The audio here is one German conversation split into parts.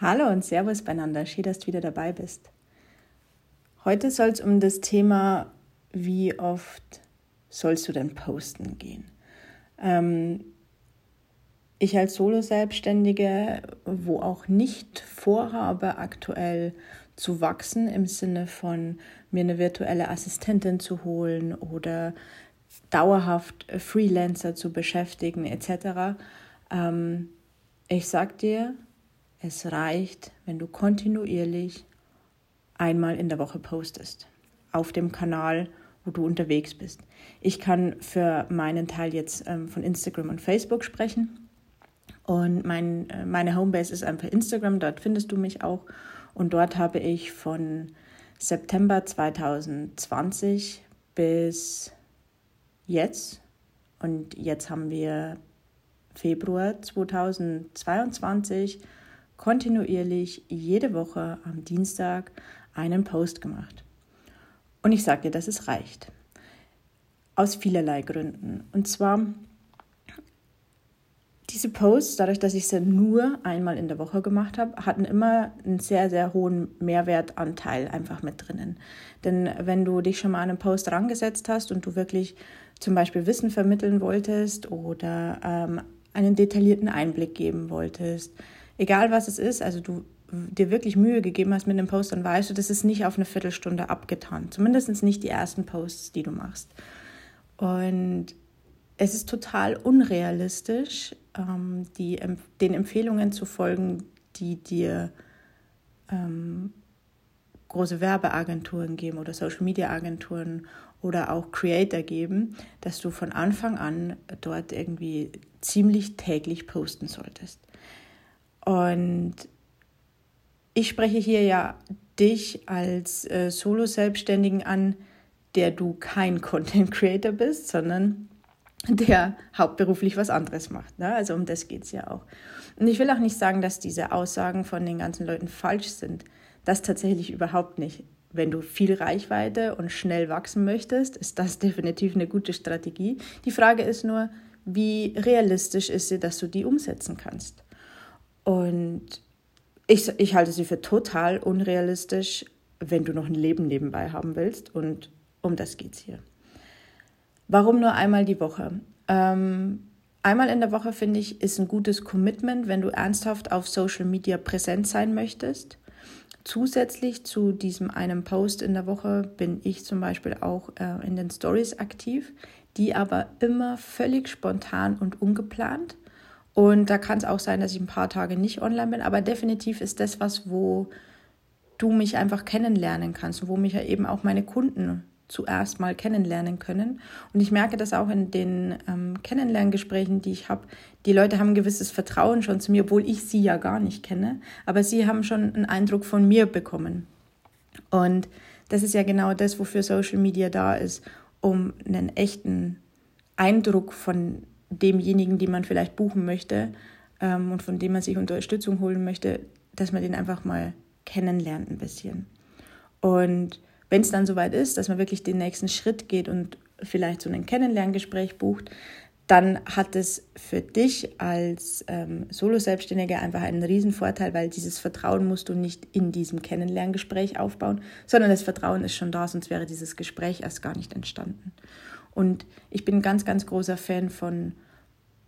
Hallo und Servus beieinander. Schön, dass du wieder dabei bist. Heute soll es um das Thema, wie oft sollst du denn posten gehen? Ähm, ich als Solo-Selbstständige, wo auch nicht vorhabe, aktuell zu wachsen, im Sinne von mir eine virtuelle Assistentin zu holen oder dauerhaft Freelancer zu beschäftigen, etc. Ähm, ich sag dir, es reicht, wenn du kontinuierlich einmal in der Woche postest auf dem Kanal, wo du unterwegs bist. Ich kann für meinen Teil jetzt ähm, von Instagram und Facebook sprechen. Und mein, äh, meine Homebase ist einfach Instagram, dort findest du mich auch. Und dort habe ich von September 2020 bis jetzt, und jetzt haben wir Februar 2022, kontinuierlich jede Woche am Dienstag einen Post gemacht. Und ich sage dir, dass es reicht. Aus vielerlei Gründen. Und zwar diese Posts, dadurch, dass ich sie nur einmal in der Woche gemacht habe, hatten immer einen sehr, sehr hohen Mehrwertanteil einfach mit drinnen. Denn wenn du dich schon mal an einen Post rangesetzt hast und du wirklich zum Beispiel Wissen vermitteln wolltest oder ähm, einen detaillierten Einblick geben wolltest, egal was es ist, also du dir wirklich Mühe gegeben hast mit dem Post, dann weißt du, das ist nicht auf eine Viertelstunde abgetan. Zumindest nicht die ersten Posts, die du machst. Und es ist total unrealistisch, ähm, die, den Empfehlungen zu folgen, die dir ähm, große Werbeagenturen geben oder Social Media Agenturen oder auch Creator geben, dass du von Anfang an dort irgendwie ziemlich täglich posten solltest. Und ich spreche hier ja dich als äh, Solo-Selbstständigen an, der du kein Content Creator bist, sondern der hauptberuflich was anderes macht. Ne? Also um das geht es ja auch. Und ich will auch nicht sagen, dass diese Aussagen von den ganzen Leuten falsch sind. Das tatsächlich überhaupt nicht. Wenn du viel Reichweite und schnell wachsen möchtest, ist das definitiv eine gute Strategie. Die Frage ist nur, wie realistisch ist sie, dass du die umsetzen kannst. Und ich, ich halte sie für total unrealistisch, wenn du noch ein Leben nebenbei haben willst. Und um das geht es hier. Warum nur einmal die Woche? Ähm, einmal in der Woche, finde ich, ist ein gutes Commitment, wenn du ernsthaft auf Social Media präsent sein möchtest. Zusätzlich zu diesem einen Post in der Woche bin ich zum Beispiel auch äh, in den Stories aktiv, die aber immer völlig spontan und ungeplant. Und da kann es auch sein, dass ich ein paar Tage nicht online bin, aber definitiv ist das was, wo du mich einfach kennenlernen kannst, wo mich ja eben auch meine Kunden zuerst mal kennenlernen können. Und ich merke das auch in den ähm, Kennenlerngesprächen, die ich habe. Die Leute haben ein gewisses Vertrauen schon zu mir, obwohl ich sie ja gar nicht kenne. Aber sie haben schon einen Eindruck von mir bekommen. Und das ist ja genau das, wofür Social Media da ist, um einen echten Eindruck von demjenigen, die man vielleicht buchen möchte ähm, und von dem man sich Unterstützung holen möchte, dass man den einfach mal kennenlernt ein bisschen. Und wenn es dann soweit ist, dass man wirklich den nächsten Schritt geht und vielleicht so ein Kennenlerngespräch bucht, dann hat es für dich als ähm, Solo-Selbstständiger einfach einen riesen Vorteil, weil dieses Vertrauen musst du nicht in diesem Kennenlerngespräch aufbauen, sondern das Vertrauen ist schon da, sonst wäre dieses Gespräch erst gar nicht entstanden. Und ich bin ganz, ganz großer Fan von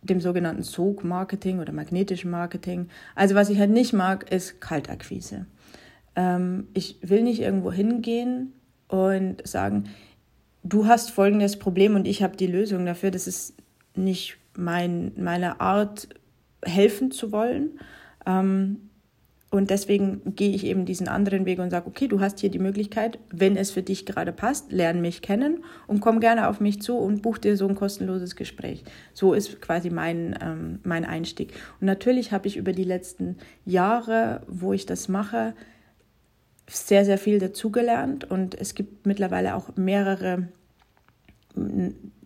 dem sogenannten Sog-Marketing oder magnetischen Marketing. Also was ich halt nicht mag, ist Kaltakquise. Ähm, ich will nicht irgendwo hingehen und sagen, du hast folgendes Problem und ich habe die Lösung dafür. Das ist nicht mein, meine Art, helfen zu wollen. Ähm, und deswegen gehe ich eben diesen anderen Weg und sage, okay, du hast hier die Möglichkeit, wenn es für dich gerade passt, lern mich kennen und komm gerne auf mich zu und buch dir so ein kostenloses Gespräch. So ist quasi mein, ähm, mein Einstieg. Und natürlich habe ich über die letzten Jahre, wo ich das mache, sehr, sehr viel dazugelernt und es gibt mittlerweile auch mehrere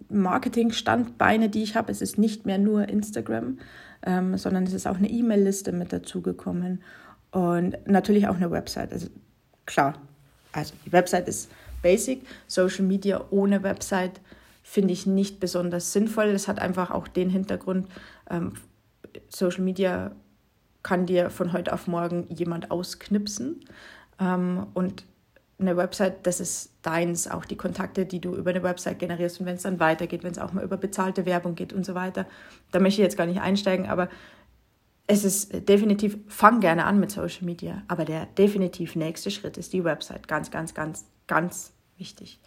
Marketing-Standbeine, die ich habe. Es ist nicht mehr nur Instagram, ähm, sondern es ist auch eine E-Mail-Liste mit dazugekommen und natürlich auch eine Website. Also klar, also die Website ist basic. Social Media ohne Website finde ich nicht besonders sinnvoll. Es hat einfach auch den Hintergrund, ähm, Social Media kann dir von heute auf morgen jemand ausknipsen. Ähm, und eine Website, das ist deins, auch die Kontakte, die du über eine Website generierst und wenn es dann weitergeht, wenn es auch mal über bezahlte Werbung geht und so weiter. Da möchte ich jetzt gar nicht einsteigen, aber es ist definitiv, fang gerne an mit Social Media, aber der definitiv nächste Schritt ist die Website. Ganz, ganz, ganz, ganz wichtig.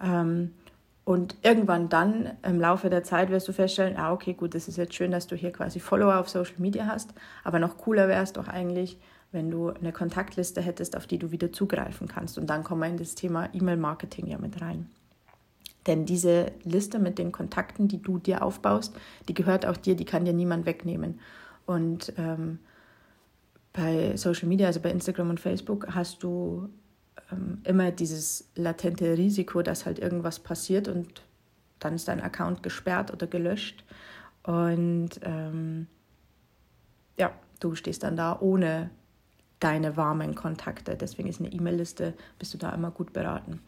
Ähm, und irgendwann dann im Laufe der Zeit wirst du feststellen, ah, okay, gut, das ist jetzt schön, dass du hier quasi Follower auf Social Media hast, aber noch cooler wäre es doch eigentlich, wenn du eine Kontaktliste hättest, auf die du wieder zugreifen kannst. Und dann kommen wir in das Thema E-Mail-Marketing ja mit rein. Denn diese Liste mit den Kontakten, die du dir aufbaust, die gehört auch dir, die kann dir niemand wegnehmen. Und ähm, bei Social Media, also bei Instagram und Facebook, hast du ähm, immer dieses latente Risiko, dass halt irgendwas passiert und dann ist dein Account gesperrt oder gelöscht. Und ähm, ja, du stehst dann da ohne deine warmen Kontakte. Deswegen ist eine E-Mail-Liste, bist du da immer gut beraten.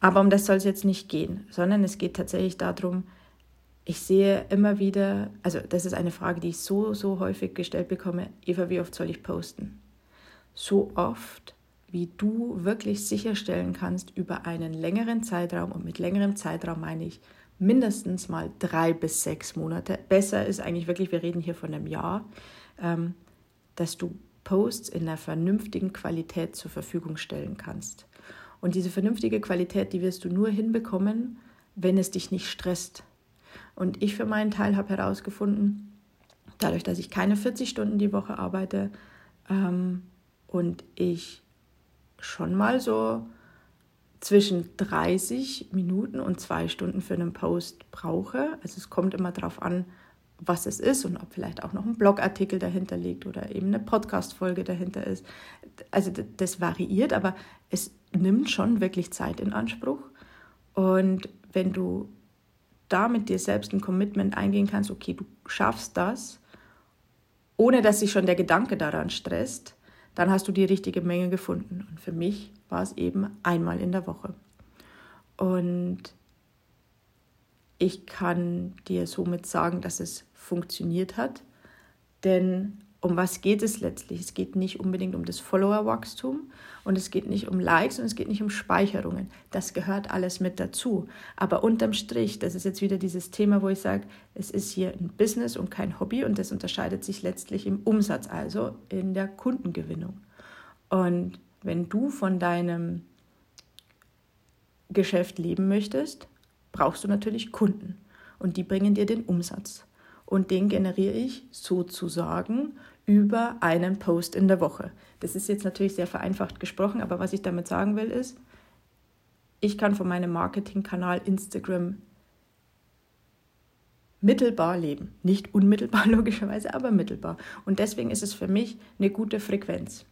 Aber um das soll es jetzt nicht gehen, sondern es geht tatsächlich darum, ich sehe immer wieder, also das ist eine Frage, die ich so, so häufig gestellt bekomme, Eva, wie oft soll ich posten? So oft, wie du wirklich sicherstellen kannst über einen längeren Zeitraum, und mit längerem Zeitraum meine ich mindestens mal drei bis sechs Monate. Besser ist eigentlich wirklich, wir reden hier von einem Jahr, ähm, dass du Posts in einer vernünftigen Qualität zur Verfügung stellen kannst. Und diese vernünftige Qualität, die wirst du nur hinbekommen, wenn es dich nicht stresst. Und ich für meinen Teil habe herausgefunden, dadurch, dass ich keine 40 Stunden die Woche arbeite ähm, und ich schon mal so zwischen 30 Minuten und zwei Stunden für einen Post brauche. Also es kommt immer darauf an, was es ist und ob vielleicht auch noch ein Blogartikel dahinter liegt oder eben eine Podcast-Folge dahinter ist. Also das variiert, aber es nimmt schon wirklich Zeit in Anspruch. Und wenn du da mit dir selbst ein Commitment eingehen kannst, okay, du schaffst das, ohne dass sich schon der Gedanke daran stresst, dann hast du die richtige Menge gefunden. Und für mich war es eben einmal in der Woche. Und ich kann dir somit sagen, dass es funktioniert hat. Denn um was geht es letztlich? Es geht nicht unbedingt um das Follower-Wachstum und es geht nicht um Likes und es geht nicht um Speicherungen. Das gehört alles mit dazu. Aber unterm Strich, das ist jetzt wieder dieses Thema, wo ich sage, es ist hier ein Business und kein Hobby und das unterscheidet sich letztlich im Umsatz, also in der Kundengewinnung. Und wenn du von deinem Geschäft leben möchtest, brauchst du natürlich Kunden und die bringen dir den Umsatz. Und den generiere ich sozusagen über einen Post in der Woche. Das ist jetzt natürlich sehr vereinfacht gesprochen, aber was ich damit sagen will ist, ich kann von meinem Marketingkanal Instagram mittelbar leben. Nicht unmittelbar logischerweise, aber mittelbar. Und deswegen ist es für mich eine gute Frequenz.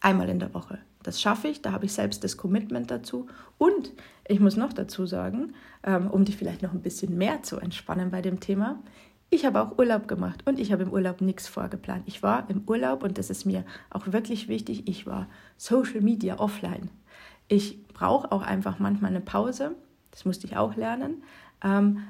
Einmal in der Woche. Das schaffe ich, da habe ich selbst das Commitment dazu. Und ich muss noch dazu sagen, ähm, um dich vielleicht noch ein bisschen mehr zu entspannen bei dem Thema, ich habe auch Urlaub gemacht und ich habe im Urlaub nichts vorgeplant. Ich war im Urlaub und das ist mir auch wirklich wichtig, ich war Social Media offline. Ich brauche auch einfach manchmal eine Pause, das musste ich auch lernen. Ähm,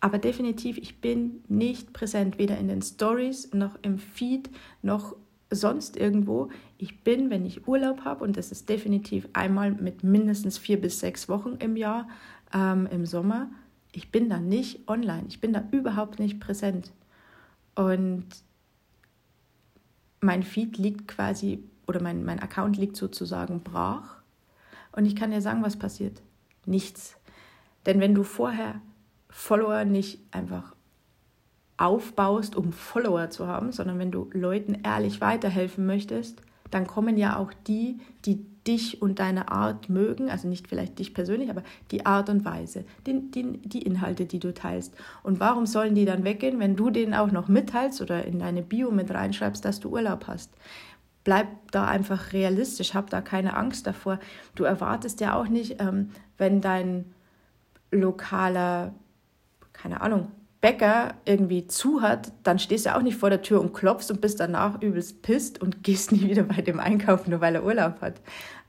aber definitiv, ich bin nicht präsent, weder in den Stories noch im Feed noch sonst irgendwo. Ich bin, wenn ich Urlaub habe, und das ist definitiv einmal mit mindestens vier bis sechs Wochen im Jahr ähm, im Sommer, ich bin da nicht online. Ich bin da überhaupt nicht präsent. Und mein Feed liegt quasi, oder mein, mein Account liegt sozusagen brach. Und ich kann dir sagen, was passiert. Nichts. Denn wenn du vorher Follower nicht einfach aufbaust, um Follower zu haben, sondern wenn du Leuten ehrlich weiterhelfen möchtest, dann kommen ja auch die, die dich und deine Art mögen, also nicht vielleicht dich persönlich, aber die Art und Weise, die, die, die Inhalte, die du teilst. Und warum sollen die dann weggehen, wenn du denen auch noch mitteilst oder in deine Bio mit reinschreibst, dass du Urlaub hast? Bleib da einfach realistisch, hab da keine Angst davor. Du erwartest ja auch nicht, ähm, wenn dein lokaler, keine Ahnung, Bäcker irgendwie zu hat, dann stehst du auch nicht vor der Tür und klopfst und bist danach übelst pisst und gehst nie wieder bei dem einkaufen, nur weil er Urlaub hat.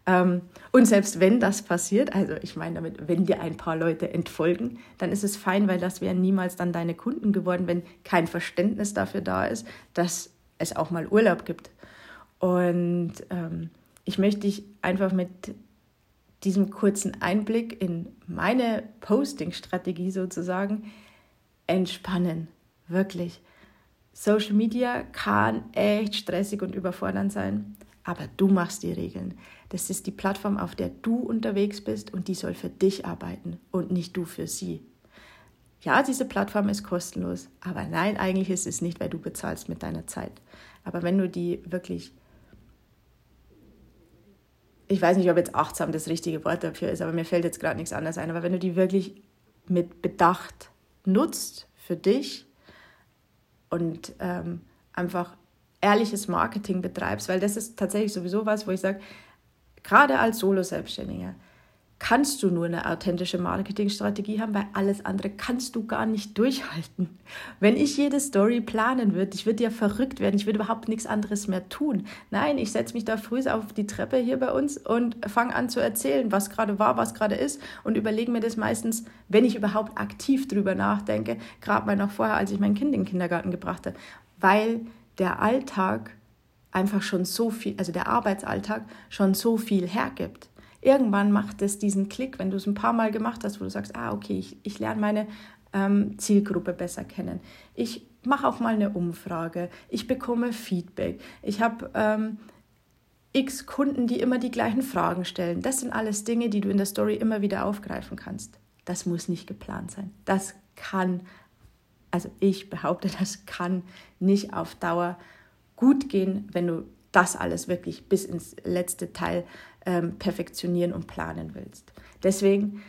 Ähm, und selbst wenn das passiert, also ich meine damit, wenn dir ein paar Leute entfolgen, dann ist es fein, weil das wären niemals dann deine Kunden geworden, wenn kein Verständnis dafür da ist, dass es auch mal Urlaub gibt. Und ähm, ich möchte dich einfach mit diesem kurzen Einblick in meine Posting-Strategie sozusagen entspannen. Wirklich. Social Media kann echt stressig und überfordernd sein, aber du machst die Regeln. Das ist die Plattform, auf der du unterwegs bist und die soll für dich arbeiten und nicht du für sie. Ja, diese Plattform ist kostenlos, aber nein, eigentlich ist es nicht, weil du bezahlst mit deiner Zeit. Aber wenn du die wirklich ich weiß nicht, ob jetzt achtsam das richtige Wort dafür ist, aber mir fällt jetzt gerade nichts anderes ein. Aber wenn du die wirklich mit Bedacht nutzt für dich und ähm, einfach ehrliches Marketing betreibst, weil das ist tatsächlich sowieso was, wo ich sage, gerade als Solo-Selbstständiger, kannst du nur eine authentische Marketingstrategie haben, weil alles andere kannst du gar nicht durchhalten. Wenn ich jede Story planen würde, ich würde ja verrückt werden, ich würde überhaupt nichts anderes mehr tun. Nein, ich setze mich da früh auf die Treppe hier bei uns und fange an zu erzählen, was gerade war, was gerade ist und überlege mir das meistens, wenn ich überhaupt aktiv drüber nachdenke, gerade mal noch vorher, als ich mein Kind in den Kindergarten gebracht habe, weil der Alltag einfach schon so viel, also der Arbeitsalltag schon so viel hergibt irgendwann macht es diesen Klick, wenn du es ein paar Mal gemacht hast, wo du sagst, ah, okay, ich, ich lerne meine ähm, Zielgruppe besser kennen. Ich mache auch mal eine Umfrage. Ich bekomme Feedback. Ich habe ähm, x Kunden, die immer die gleichen Fragen stellen. Das sind alles Dinge, die du in der Story immer wieder aufgreifen kannst. Das muss nicht geplant sein. Das kann, also ich behaupte, das kann nicht auf Dauer gut gehen, wenn du das alles wirklich bis ins letzte Teil ähm, perfektionieren und planen willst. Deswegen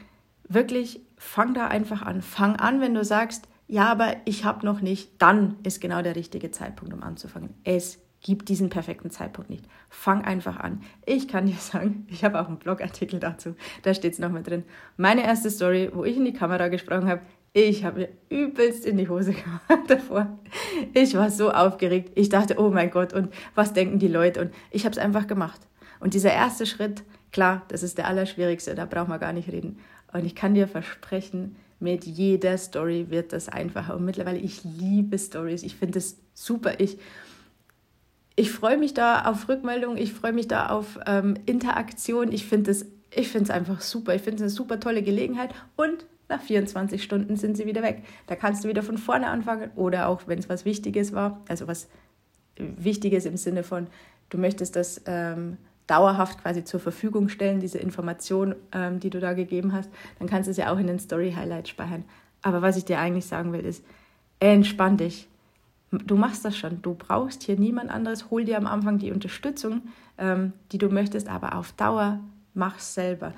wirklich fang da einfach an. Fang an, wenn du sagst, ja, aber ich habe noch nicht, dann ist genau der richtige Zeitpunkt, um anzufangen. Es gibt diesen perfekten Zeitpunkt nicht. Fang einfach an. Ich kann dir sagen, ich habe auch einen Blogartikel dazu, da steht es nochmal drin. Meine erste Story, wo ich in die Kamera gesprochen habe, ich habe mir übelst in die Hose gemacht davor. Ich war so aufgeregt. Ich dachte, oh mein Gott, und was denken die Leute? Und ich habe es einfach gemacht. Und dieser erste Schritt, klar, das ist der allerschwierigste, da braucht man gar nicht reden. Und ich kann dir versprechen, mit jeder Story wird das einfacher. Und mittlerweile, ich liebe Stories. Ich finde es super. Ich, ich freue mich da auf Rückmeldung, ich freue mich da auf ähm, Interaktion. Ich finde es ich einfach super. Ich finde es eine super tolle Gelegenheit. Und nach 24 Stunden sind sie wieder weg. Da kannst du wieder von vorne anfangen oder auch, wenn es was Wichtiges war, also was Wichtiges im Sinne von, du möchtest das ähm, dauerhaft quasi zur Verfügung stellen, diese Information, ähm, die du da gegeben hast, dann kannst du es ja auch in den Story Highlights speichern. Aber was ich dir eigentlich sagen will, ist, entspann dich. Du machst das schon. Du brauchst hier niemand anderes. Hol dir am Anfang die Unterstützung, ähm, die du möchtest, aber auf Dauer mach es selber.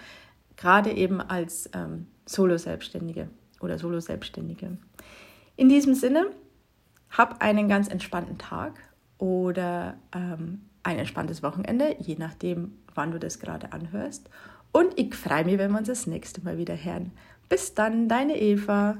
Gerade eben als ähm, Solo-Selbstständige oder Solo-Selbstständige. In diesem Sinne, hab einen ganz entspannten Tag oder ähm, ein entspanntes Wochenende, je nachdem, wann du das gerade anhörst. Und ich freue mich, wenn wir uns das nächste Mal wieder hören. Bis dann, deine Eva.